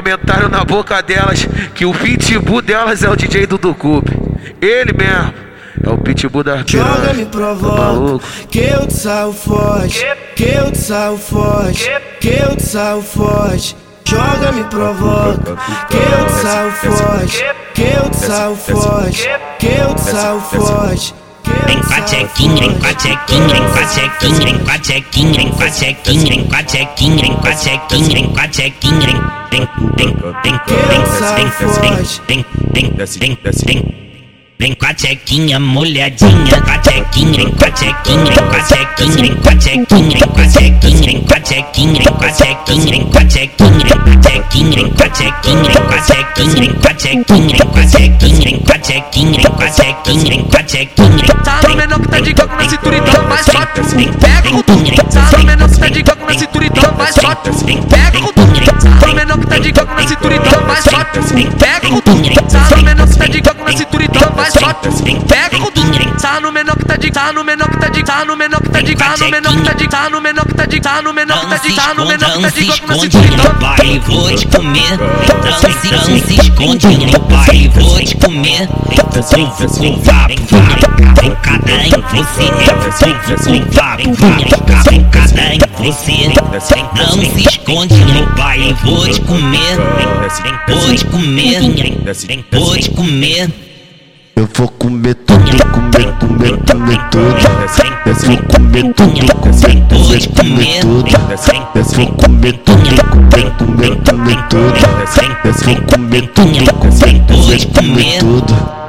Comentaram na boca delas que o pitbull delas é o DJ do Ducupe. Ele mesmo. É o pitbull da Joga me provoca, que eu te saio forte, que eu te saio forte, que eu te saio forte. Joga me provoca, que eu te saio forte, que eu te saio forte, que eu te saio forte. Vem com a chequinha, vem com a chequinha, vem com a chequinha, vem com a chequinha, vem com a chequinha, vem com a chequinha, vem com a chequinha, vem com a chequinha, vem, vem, vem, vem, vem, vem, vem, vem, vem. Vem com a chequinha molhadinha, com a chequinha, vem com a chequinha, vem com a chequinha, vem com a chequinha, vem com a chequinha, vem com a chequinha, vem com a chequinha, vem com a chequinha, vem com a chequinha, vem com a chequinha, vem com a chequinha, vem com a chequinha, vem com a chequinha, vem com a chequinha, vem com a chequinha, vem com a chequinha. Tá no menor que tá de coco na cintura, então vai só pega o tum. Tá no menor que tá de coco na cintura, então vai só pega o tum. Tá no menor que tá de coco na cintura, então vai só pega o. tá de tá no menor que tá de tá no menor que tá de tá no menor que tá de tá no menor que tá de tá no menor que tá de tá no menor que tá de então pai, vou te comer. Não se, esconde no pai, vou te comer. Vou vapo, pancada em você. Vou vapo, pancada em você. Não se esconde no pai, vou te comer. Vou te comer, vou te comer. Eu vou comer tudo, comer, desce, vem comer tudo, vem tudo, vem comer tudo, desce, desce, vem comer tudo, vem tudo, vem comer tudo, desce, desce, vem comer tudo, vem tudo, vem comer tudo.